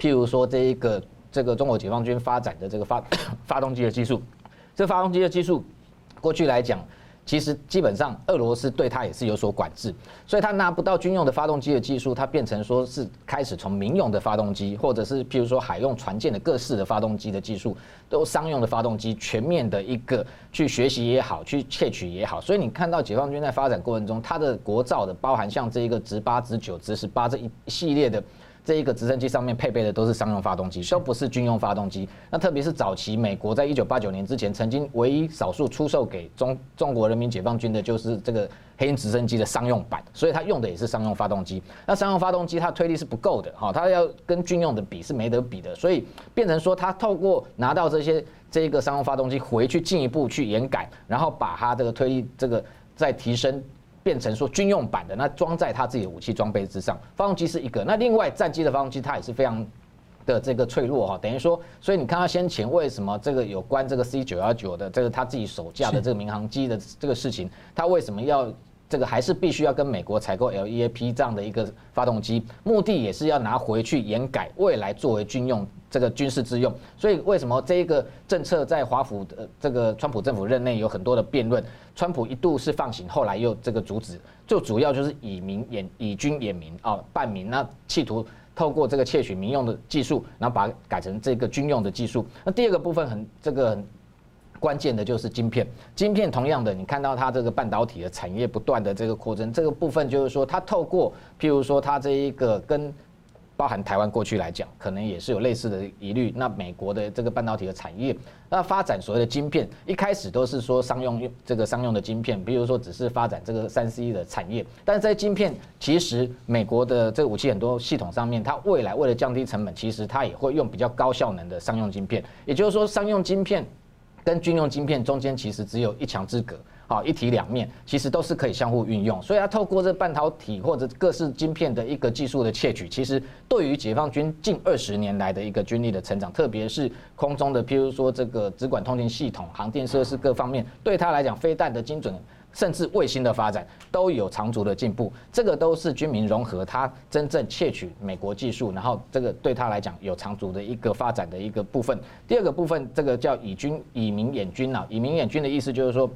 譬如说这一个这个中国解放军发展的这个发 发动机的技术，这发动机的技术。过去来讲，其实基本上俄罗斯对它也是有所管制，所以它拿不到军用的发动机的技术，它变成说是开始从民用的发动机，或者是譬如说海用船舰的各式的发动机的技术，都商用的发动机全面的一个去学习也好，去窃取也好。所以你看到解放军在发展过程中，它的国造的包含像这一个直八、直九、直十八这一系列的。这一个直升机上面配备的都是商用发动机，都不是军用发动机。那特别是早期美国在一九八九年之前，曾经唯一少数出售给中中国人民解放军的就是这个黑鹰直升机的商用版，所以它用的也是商用发动机。那商用发动机它推力是不够的，哈，它要跟军用的比是没得比的，所以变成说它透过拿到这些这一个商用发动机回去进一步去延改，然后把它这个推力这个再提升。变成说军用版的，那装在他自己的武器装备之上，发动机是一个。那另外战机的发动机它也是非常的这个脆弱哈，等于说，所以你看他先前为什么这个有关这个 C 九幺九的这个他自己手架的这个民航机的这个事情，他为什么要？这个还是必须要跟美国采购 LEAP 这样的一个发动机，目的也是要拿回去研改，未来作为军用这个军事之用。所以为什么这一个政策在华府的这个川普政府任内有很多的辩论？川普一度是放行，后来又这个阻止，就主要就是以民掩以军掩民啊，办民，那企图透过这个窃取民用的技术，然后把它改成这个军用的技术。那第二个部分很这个。关键的就是晶片，晶片同样的，你看到它这个半导体的产业不断的这个扩增，这个部分就是说，它透过譬如说它这一个跟包含台湾过去来讲，可能也是有类似的疑虑。那美国的这个半导体的产业，那发展所谓的晶片，一开始都是说商用用这个商用的晶片，比如说只是发展这个三 C 的产业，但是在晶片其实美国的这个武器很多系统上面，它未来为了降低成本，其实它也会用比较高效能的商用晶片，也就是说商用晶片。跟军用晶片中间其实只有一墙之隔，好，一体两面，其实都是可以相互运用。所以它透过这半导体或者各式晶片的一个技术的窃取，其实对于解放军近二十年来的一个军力的成长，特别是空中的，譬如说这个直管通信系统、航电设施各方面，对它来讲，飞弹的精准。甚至卫星的发展都有长足的进步，这个都是军民融合，它真正窃取美国技术，然后这个对他来讲有长足的一个发展的一个部分。第二个部分，这个叫以军以民掩军啊，以民掩军的意思就是说，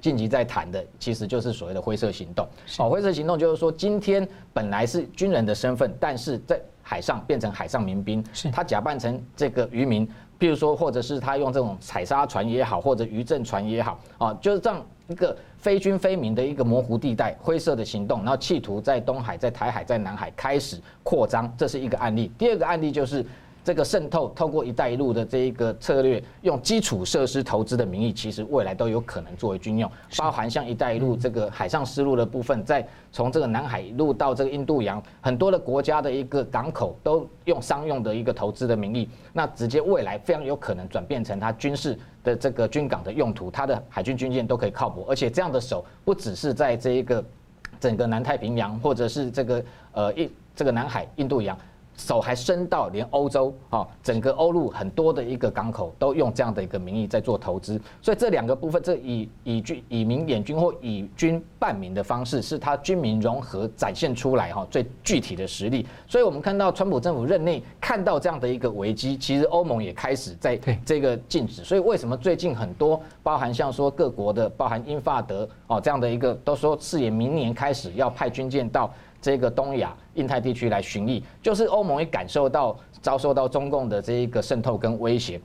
晋级在谈的，其实就是所谓的灰色行动。哦，灰色行动就是说，今天本来是军人的身份，但是在海上变成海上民兵，他假扮成这个渔民，譬如说，或者是他用这种采砂船也好，或者渔政船也好，啊，就是这样一个非军非民的一个模糊地带、灰色的行动，然后企图在东海、在台海、在南海开始扩张，这是一个案例。第二个案例就是。这个渗透透过“一带一路”的这一个策略，用基础设施投资的名义，其实未来都有可能作为军用，包含像“一带一路”这个海上丝路的部分，在从这个南海一路到这个印度洋，很多的国家的一个港口都用商用的一个投资的名义，那直接未来非常有可能转变成它军事的这个军港的用途，它的海军军舰都可以靠泊，而且这样的手不只是在这一个整个南太平洋，或者是这个呃印这个南海、印度洋。手还伸到连欧洲啊，整个欧陆很多的一个港口都用这样的一个名义在做投资，所以这两个部分，这以以军以民掩军或以军办民的方式，是他军民融合展现出来哈最具体的实力。所以我们看到川普政府任内看到这样的一个危机，其实欧盟也开始在这个禁止。所以为什么最近很多包含像说各国的，包含英法德哦这样的一个都说誓言明年开始要派军舰到。这个东亚、印太地区来巡弋，就是欧盟也感受到遭受到中共的这一个渗透跟威胁。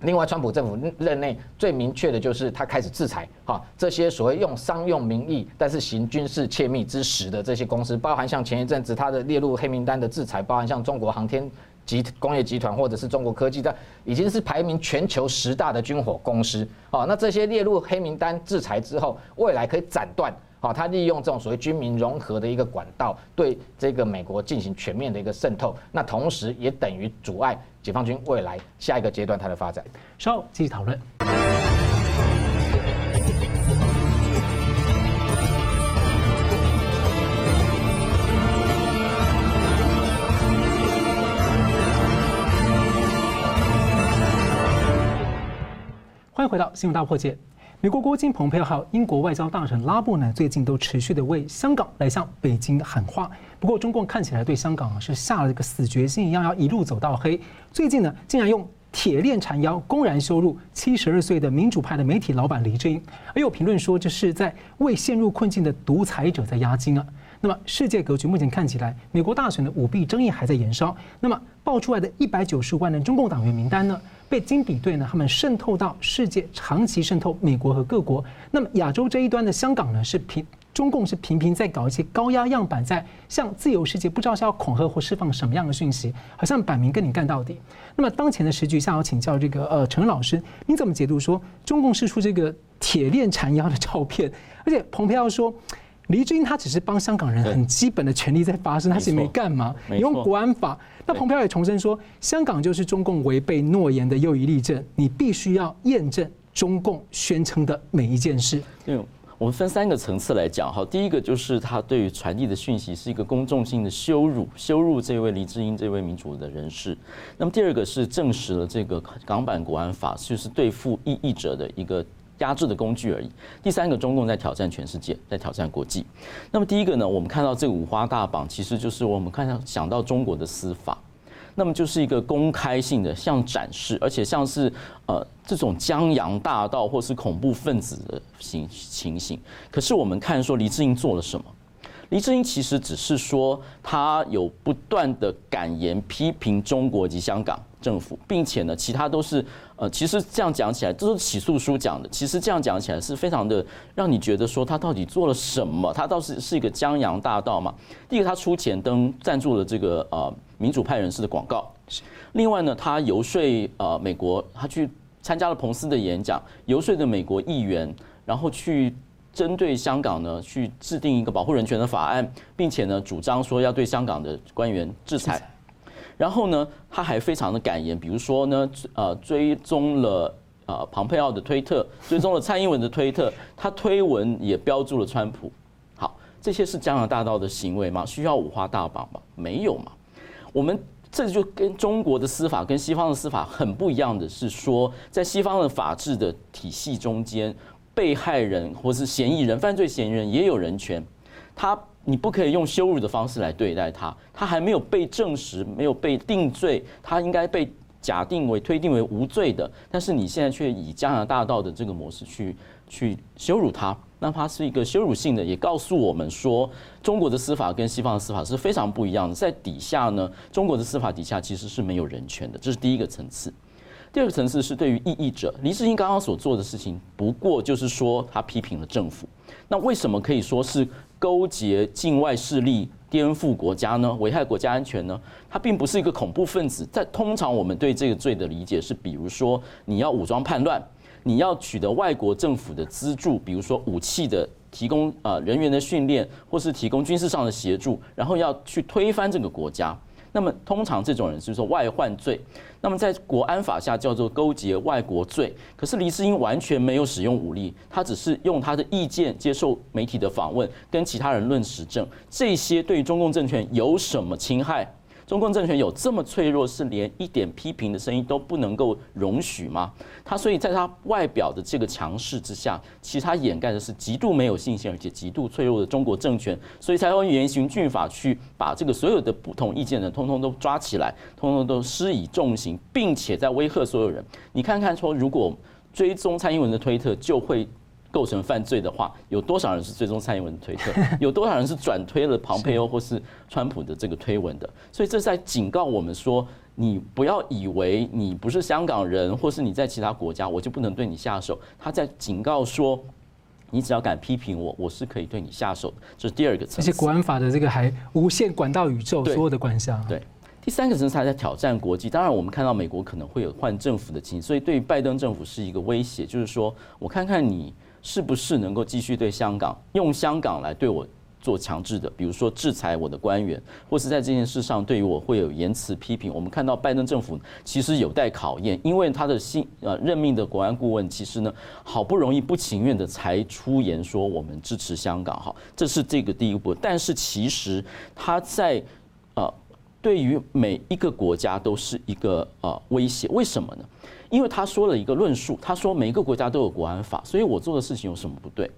另外，川普政府任内最明确的就是他开始制裁哈这些所谓用商用名义但是行军事窃密之实的这些公司，包含像前一阵子他的列入黑名单的制裁，包含像中国航天集工业集团或者是中国科技，的已经是排名全球十大的军火公司啊。那这些列入黑名单制裁之后，未来可以斩断。好，他利用这种所谓军民融合的一个管道，对这个美国进行全面的一个渗透，那同时也等于阻碍解放军未来下一个阶段它的发展。稍后继续讨论。欢迎回到新闻大破解。美国国务卿蓬佩奥还有英国外交大臣拉布呢，最近都持续的为香港来向北京喊话。不过，中共看起来对香港是下了一个死决心一样，要一路走到黑。最近呢，竟然用铁链缠腰，公然羞辱七十二岁的民主派的媒体老板黎智英，而有评论说这是在为陷入困境的独裁者在压惊啊。那么，世界格局目前看起来，美国大选的舞弊争议还在延烧。那么，爆出来的一百九十五万人中共党员名单呢？被金比对呢，他们渗透到世界，长期渗透美国和各国。那么亚洲这一端的香港呢，是频中共是频频在搞一些高压样板，在向自由世界不知道是要恐吓或释放什么样的讯息，好像摆明跟你干到底。那么当前的时局下，要请教这个呃陈老师，你怎么解读说中共释出这个铁链缠腰的照片？而且蓬佩奥说。黎智英他只是帮香港人很基本的权利在发声，他是没干嘛。你用国安法，那蓬佩奥也重申说，香港就是中共违背诺言的又一例证，你必须要验证中共宣称的每一件事。对，我们分三个层次来讲哈。第一个就是他对于传递的讯息是一个公众性的羞辱，羞辱这位黎智英这位民主的人士。那么第二个是证实了这个港版国安法就是对付异议者的一个。压制的工具而已。第三个，中共在挑战全世界，在挑战国际。那么第一个呢，我们看到这个五花大绑，其实就是我们看到想到中国的司法，那么就是一个公开性的，像展示，而且像是呃这种江洋大盗或是恐怖分子的情情形。可是我们看说黎智英做了什么？黎智英其实只是说他有不断的敢言批评中国及香港政府，并且呢，其他都是。呃，其实这样讲起来，都是起诉书讲的。其实这样讲起来是非常的让你觉得说他到底做了什么？他倒是是一个江洋大盗嘛。第一个，他出钱登赞助了这个呃民主派人士的广告。另外呢，他游说呃美国，他去参加了彭斯的演讲，游说的美国议员，然后去针对香港呢去制定一个保护人权的法案，并且呢主张说要对香港的官员制裁。然后呢，他还非常的敢言，比如说呢，呃，追踪了呃庞佩奥的推特，追踪了蔡英文的推特，他推文也标注了川普。好，这些是江洋大盗的行为吗？需要五花大绑吗？没有嘛。我们这就跟中国的司法跟西方的司法很不一样的是说，在西方的法治的体系中间，被害人或是嫌疑人、犯罪嫌疑人也有人权，他。你不可以用羞辱的方式来对待他，他还没有被证实，没有被定罪，他应该被假定为推定为无罪的，但是你现在却以加拿大道的这个模式去去羞辱他，那他是一个羞辱性的，也告诉我们说，中国的司法跟西方的司法是非常不一样的。在底下呢，中国的司法底下其实是没有人权的，这是第一个层次。第二个层次是对于异议者，黎智英刚刚所做的事情，不过就是说他批评了政府。那为什么可以说是勾结境外势力？颠覆国家呢？危害国家安全呢？他并不是一个恐怖分子。在通常我们对这个罪的理解是，比如说你要武装叛乱，你要取得外国政府的资助，比如说武器的提供啊，人员的训练，或是提供军事上的协助，然后要去推翻这个国家。那么通常这种人就是说外患罪，那么在国安法下叫做勾结外国罪。可是黎智英完全没有使用武力，他只是用他的意见接受媒体的访问，跟其他人论实证。这些对中共政权有什么侵害？中共政权有这么脆弱，是连一点批评的声音都不能够容许吗？他所以在他外表的这个强势之下，其实他掩盖的是极度没有信心而且极度脆弱的中国政权，所以才会严刑峻法去把这个所有的不同意见的通通都抓起来，通通都施以重刑，并且在威吓所有人。你看看说，如果追踪蔡英文的推特，就会。构成犯罪的话，有多少人是追踪蔡英文的推特？有多少人是转推了庞佩欧或是川普的这个推文的？所以这是在警告我们说，你不要以为你不是香港人，或是你在其他国家，我就不能对你下手。他在警告说，你只要敢批评我，我是可以对你下手的。这是第二个层次。而且国安法的这个还无限管到宇宙，所有的管辖。对，第三个层次还在挑战国际。当然，我们看到美国可能会有换政府的情形，所以对于拜登政府是一个威胁，就是说我看看你。是不是能够继续对香港用香港来对我做强制的，比如说制裁我的官员，或是在这件事上对于我会有言辞批评？我们看到拜登政府其实有待考验，因为他的新呃任命的国安顾问其实呢好不容易不情愿的才出言说我们支持香港，哈，这是这个第一步。但是其实他在呃对于每一个国家都是一个呃威胁，为什么呢？因为他说了一个论述，他说每个国家都有国安法，所以我做的事情有什么不对？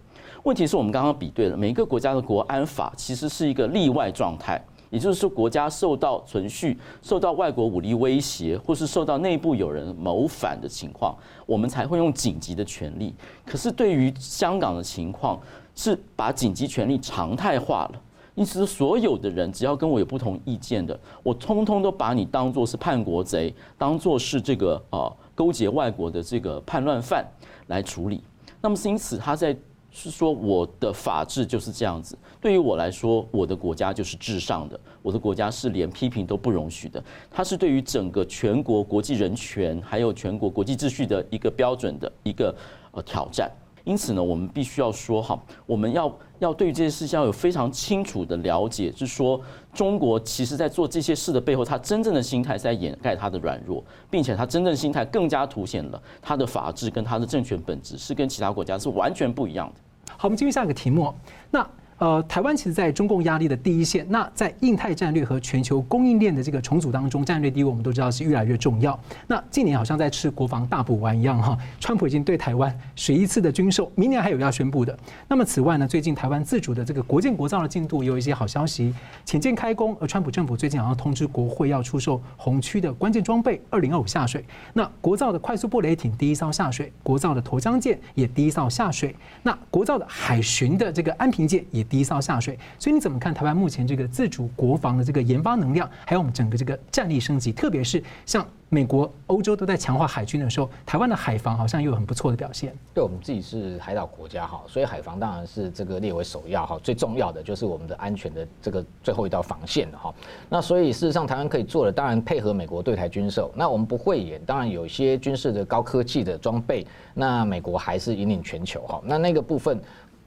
问题是我们刚刚比对了，每个国家的国安法其实是一个例外状态，也就是说国家受到存续、受到外国武力威胁，或是受到内部有人谋反的情况，我们才会用紧急的权利。可是对于香港的情况，是把紧急权利常态化了，因此所有的人只要跟我有不同意见的，我通通都把你当作是叛国贼，当作是这个呃。勾结外国的这个叛乱犯来处理，那么因此他在是说我的法治就是这样子。对于我来说，我的国家就是至上的，我的国家是连批评都不容许的。它是对于整个全国国际人权还有全国国际秩序的一个标准的一个呃挑战。因此呢，我们必须要说哈，我们要要对这些事情要有非常清楚的了解，是说中国其实在做这些事的背后，他真正的心态是在掩盖他的软弱，并且他真正心态更加凸显了他的法治跟他的政权本质是跟其他国家是完全不一样的。好，我们进入下一个题目，那。呃，台湾其实在中共压力的第一线。那在印太战略和全球供应链的这个重组当中，战略地位我们都知道是越来越重要。那近年好像在吃国防大补丸一样哈，川普已经对台湾十一次的军售，明年还有要宣布的。那么此外呢，最近台湾自主的这个国建国造的进度有一些好消息，潜舰开工。而川普政府最近好像通知国会要出售红区的关键装备二零二五下水。那国造的快速布雷艇第一艘下水，国造的沱江舰也第一艘下水。那国造的海巡的这个安平舰也。低烧下水，所以你怎么看台湾目前这个自主国防的这个研发能量，还有我们整个这个战力升级？特别是像美国、欧洲都在强化海军的时候，台湾的海防好像又有很不错的表现。对我们自己是海岛国家哈，所以海防当然是这个列为首要哈，最重要的就是我们的安全的这个最后一道防线了哈。那所以事实上，台湾可以做的，当然配合美国对台军售。那我们不会演，当然有一些军事的高科技的装备，那美国还是引领全球哈。那那个部分。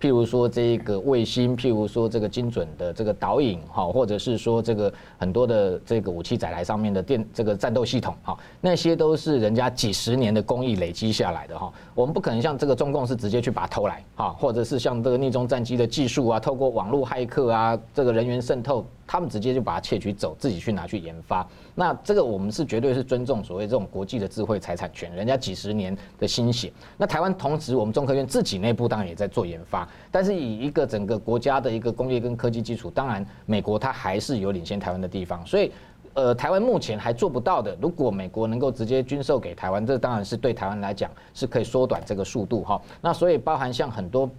譬如说这个卫星，譬如说这个精准的这个导引，哈，或者是说这个很多的这个武器载台上面的电这个战斗系统，哈，那些都是人家几十年的工艺累积下来的，哈，我们不可能像这个中共是直接去把它偷来，哈，或者是像这个逆中战机的技术啊，透过网络骇客啊，这个人员渗透。他们直接就把它窃取走，自己去拿去研发。那这个我们是绝对是尊重所谓这种国际的智慧财产权，人家几十年的心血。那台湾同时，我们中科院自己内部当然也在做研发，但是以一个整个国家的一个工业跟科技基础，当然美国它还是有领先台湾的地方。所以呃，台湾目前还做不到的，如果美国能够直接军售给台湾，这当然是对台湾来讲是可以缩短这个速度哈。那所以包含像很多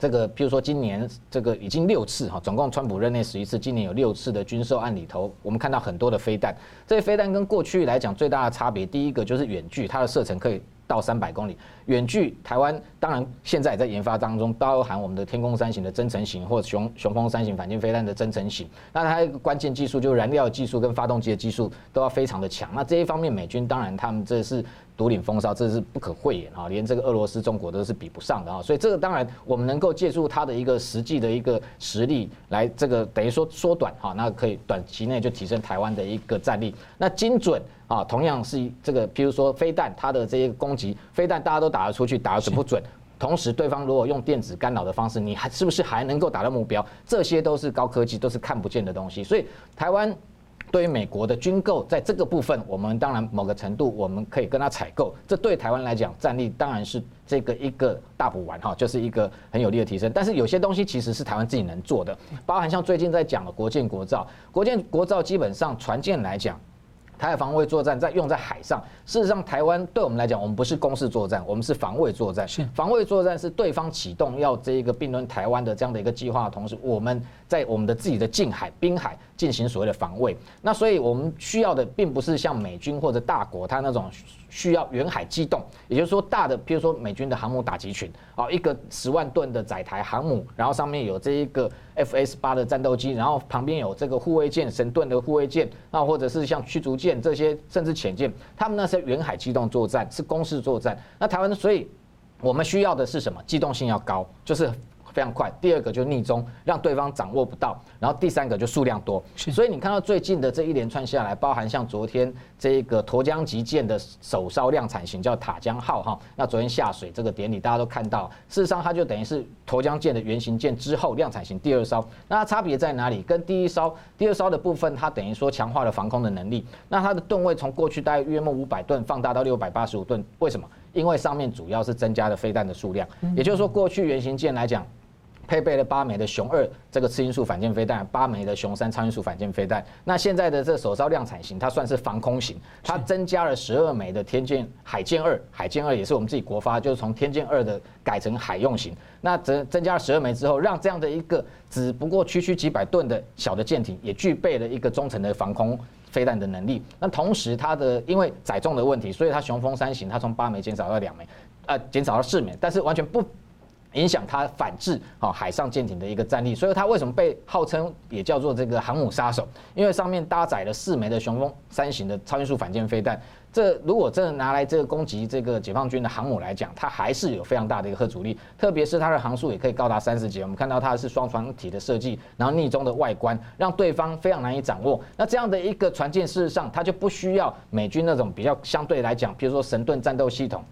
这个，譬如说今年这个已经六次哈，总共川普任内十一次，今年有六次的军售案里头，我们看到很多的飞弹。这些飞弹跟过去来讲最大的差别，第一个就是远距，它的射程可以到三百公里。远距台湾当然现在也在研发当中，包含我们的天弓三型的增程型或者雄雄风三型反舰飞弹的增程型。那它一个关键技术就是燃料技术跟发动机的技术都要非常的强。那这一方面美军当然他们这是独领风骚，这是不可讳言啊，连这个俄罗斯、中国都是比不上的啊。所以这个当然我们能够借助它的一个实际的一个实力来这个等于说缩短哈，那可以短期内就提升台湾的一个战力。那精准啊，同样是这个，譬如说飞弹它的这些攻击飞弹，大家都打。打得出去，打得准不准？同时，对方如果用电子干扰的方式，你还是不是还能够打到目标？这些都是高科技，都是看不见的东西。所以，台湾对于美国的军购，在这个部分，我们当然某个程度我们可以跟他采购。这对台湾来讲，战力当然是这个一个大补丸哈，就是一个很有力的提升。但是有些东西其实是台湾自己能做的，包含像最近在讲的国建国造，国建国造基本上船舰来讲。台海防卫作战在用在海上，事实上，台湾对我们来讲，我们不是攻势作战，我们是防卫作战。是防卫作战是对方启动要这一个并吞台湾的这样的一个计划的同时，我们在我们的自己的近海、滨海进行所谓的防卫。那所以我们需要的并不是像美军或者大国他那种。需要远海机动，也就是说大的，譬如说美军的航母打击群，啊，一个十万吨的载台航母，然后上面有这一个 F-18 的战斗机，然后旁边有这个护卫舰、神盾的护卫舰，那，或者是像驱逐舰这些，甚至潜舰，他们那些远海机动作战，是攻势作战。那台湾，所以我们需要的是什么？机动性要高，就是。非常快，第二个就是匿踪，让对方掌握不到，然后第三个就数量多。所以你看到最近的这一连串下来，包含像昨天这个沱江级舰的首艘量产型叫塔江号哈，那昨天下水这个典礼大家都看到，事实上它就等于是沱江舰的原型舰之后量产型第二艘。那它差别在哪里？跟第一艘、第二艘的部分，它等于说强化了防空的能力。那它的吨位从过去大概约莫五百吨放大到六百八十五吨，为什么？因为上面主要是增加了飞弹的数量，也就是说过去原型舰来讲。配备了八枚的雄二这个次音速反舰飞弹，八枚的雄三超音速反舰飞弹。那现在的这首艘量产型，它算是防空型，它增加了十二枚的天剑海剑二，海剑二也是我们自己国发，就是从天剑二的改成海用型。那增增加了十二枚之后，让这样的一个只不过区区几百吨的小的舰艇，也具备了一个中程的防空飞弹的能力。那同时它的因为载重的问题，所以它雄风三型它从八枚减少到两枚，呃，减少到四枚，但是完全不。影响它反制啊海上舰艇的一个战力，所以它为什么被号称也叫做这个航母杀手？因为上面搭载了四枚的雄风三型的超音速反舰飞弹。这如果真的拿来这个攻击这个解放军的航母来讲，它还是有非常大的一个核阻力，特别是它的航速也可以高达三十节。我们看到它是双船体的设计，然后逆中的外观，让对方非常难以掌握。那这样的一个船舰，事实上它就不需要美军那种比较相对来讲，比如说神盾战斗系统。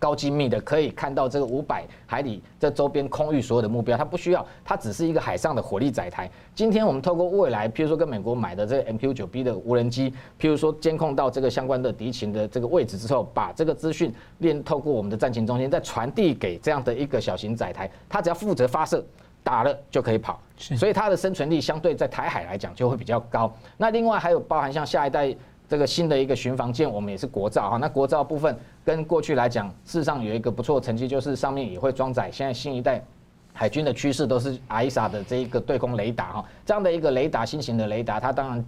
高精密的可以看到这个五百海里这周边空域所有的目标，它不需要，它只是一个海上的火力载台。今天我们透过未来，譬如说跟美国买的这个 MQ-9B 的无人机，譬如说监控到这个相关的敌情的这个位置之后，把这个资讯链透过我们的战情中心再传递给这样的一个小型载台，它只要负责发射，打了就可以跑，所以它的生存力相对在台海来讲就会比较高。那另外还有包含像下一代。这个新的一个巡防舰，我们也是国造哈。那国造部分跟过去来讲，事实上有一个不错的成绩，就是上面也会装载现在新一代海军的趋势都是 ISA 的这一个对空雷达哈。这样的一个雷达，新型的雷达，它当然。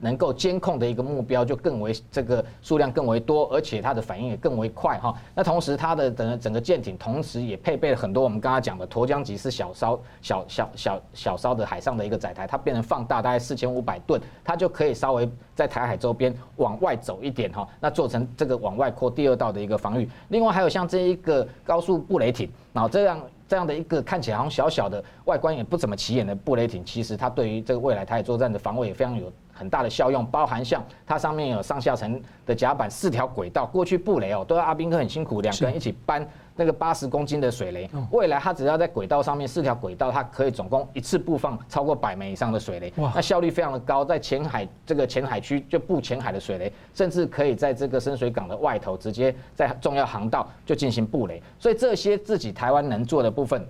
能够监控的一个目标就更为这个数量更为多，而且它的反应也更为快哈。那同时它的整个整个舰艇同时也配备了很多我们刚刚讲的沱江级是小烧小小小小烧的海上的一个载台，它变成放大大概四千五百吨，它就可以稍微在台海周边往外走一点哈，那做成这个往外扩第二道的一个防御。另外还有像这一个高速布雷艇，然后这样。这样的一个看起来好像小小的外观也不怎么起眼的布雷艇，其实它对于这个未来台海作战的防卫也非常有很大的效用，包含像它上面有上下层的甲板四条轨道，过去布雷哦都要阿兵哥很辛苦，两个人一起搬。那个八十公斤的水雷，未来它只要在轨道上面四条轨道，它可以总共一次布放超过百枚以上的水雷，那效率非常的高，在浅海这个浅海区就布浅海的水雷，甚至可以在这个深水港的外头直接在重要航道就进行布雷，所以这些自己台湾能做的部分。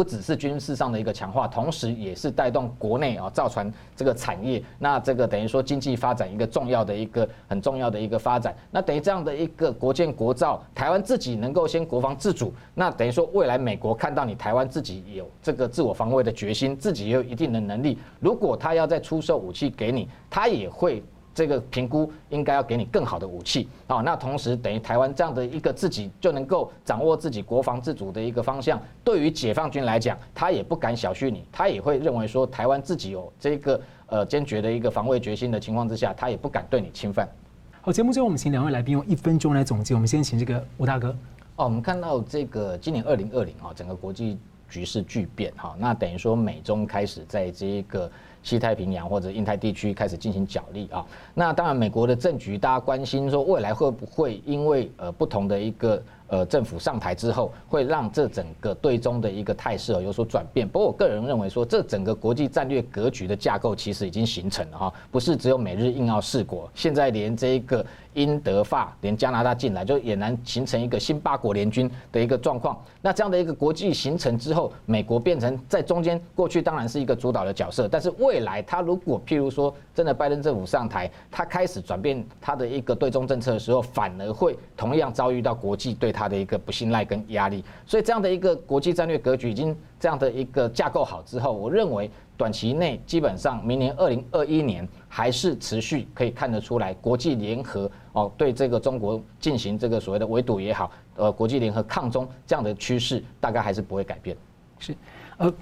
不只是军事上的一个强化，同时也是带动国内啊造船这个产业，那这个等于说经济发展一个重要的一个很重要的一个发展。那等于这样的一个国建国造，台湾自己能够先国防自主，那等于说未来美国看到你台湾自己有这个自我防卫的决心，自己也有一定的能力，如果他要再出售武器给你，他也会。这个评估应该要给你更好的武器啊，那同时等于台湾这样的一个自己就能够掌握自己国防自主的一个方向，对于解放军来讲，他也不敢小觑你，他也会认为说台湾自己有这个呃坚决的一个防卫决心的情况之下，他也不敢对你侵犯。好，节目最后我们请两位来宾用一分钟来总结，我们先请这个吴大哥。哦，我们看到这个今年二零二零啊，整个国际局势巨变哈，那等于说美中开始在这一个。西太平洋或者印太地区开始进行角力啊，那当然美国的政局大家关心说未来会不会因为呃不同的一个。呃，政府上台之后，会让这整个对中的一个态势有所转变。不过，我个人认为说，这整个国际战略格局的架构其实已经形成了哈，不是只有美日印澳四国，现在连这一个英德法，连加拿大进来，就俨然形成一个新八国联军的一个状况。那这样的一个国际形成之后，美国变成在中间，过去当然是一个主导的角色，但是未来他如果譬如说真的拜登政府上台，他开始转变他的一个对中政策的时候，反而会同样遭遇到国际对他。他的一个不信赖跟压力，所以这样的一个国际战略格局已经这样的一个架构好之后，我认为短期内基本上明年二零二一年还是持续可以看得出来，国际联合哦对这个中国进行这个所谓的围堵也好，呃国际联合抗中这样的趋势大概还是不会改变。是，呃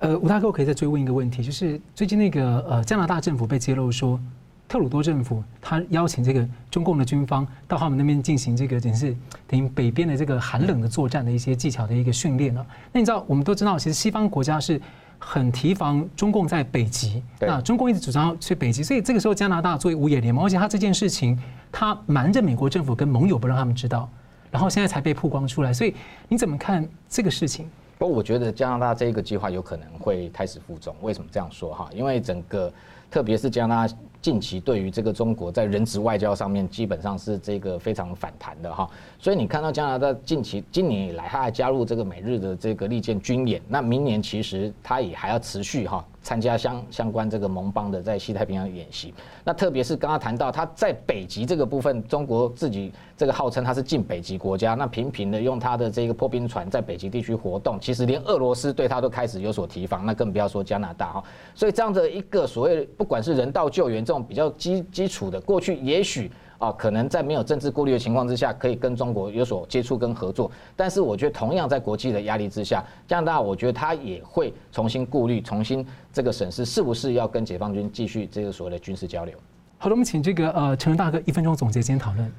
呃吴大哥，我可以再追问一个问题，就是最近那个呃加拿大政府被揭露说。特鲁多政府他邀请这个中共的军方到他们那边进行这个，等于是等于北边的这个寒冷的作战的一些技巧的一个训练了。那你知道，我们都知道，其实西方国家是很提防中共在北极。那中共一直主张要去北极，所以这个时候加拿大作为五眼联盟，而且他这件事情他瞒着美国政府跟盟友不让他们知道，然后现在才被曝光出来。所以你怎么看这个事情？不过我觉得加拿大这个计划有可能会开始负重。为什么这样说哈？因为整个特别是加拿大。近期对于这个中国在人质外交上面，基本上是这个非常反弹的哈，所以你看到加拿大近期今年以来，他还加入这个美日的这个利剑军演，那明年其实他也还要持续哈。参加相相关这个盟邦的在西太平洋演习，那特别是刚刚谈到他在北极这个部分，中国自己这个号称他是近北极国家，那频频的用他的这个破冰船在北极地区活动，其实连俄罗斯对他都开始有所提防，那更不要说加拿大哈。所以这样的一个所谓不管是人道救援这种比较基基础的，过去也许。啊，可能在没有政治顾虑的情况之下，可以跟中国有所接触跟合作。但是我觉得，同样在国际的压力之下，加拿大我觉得他也会重新顾虑、重新这个审视，是不是要跟解放军继续这个所谓的军事交流。好的，我们请这个呃陈仁大哥一分钟总结今天讨论。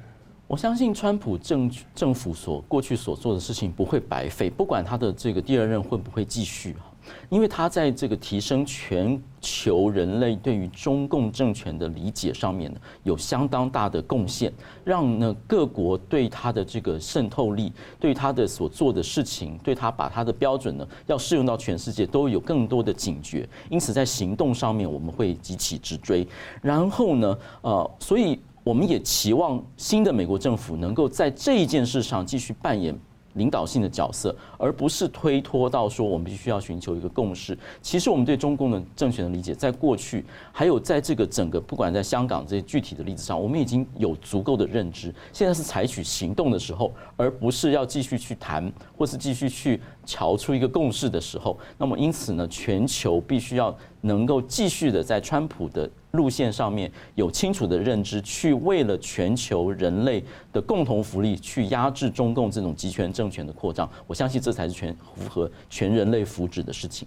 我相信川普政政府所过去所做的事情不会白费，不管他的这个第二任会不会继续。因为他在这个提升全球人类对于中共政权的理解上面呢，有相当大的贡献，让呢各国对他的这个渗透力，对他的所做的事情，对他把他的标准呢要适用到全世界，都有更多的警觉。因此在行动上面，我们会急起直追。然后呢，呃，所以我们也期望新的美国政府能够在这一件事上继续扮演。领导性的角色，而不是推脱到说我们必须要寻求一个共识。其实我们对中共的政权的理解，在过去还有在这个整个不管在香港这些具体的例子上，我们已经有足够的认知。现在是采取行动的时候，而不是要继续去谈，或是继续去调出一个共识的时候。那么因此呢，全球必须要能够继续的在川普的。路线上面有清楚的认知，去为了全球人类的共同福利，去压制中共这种集权政权的扩张。我相信这才是全符合全人类福祉的事情。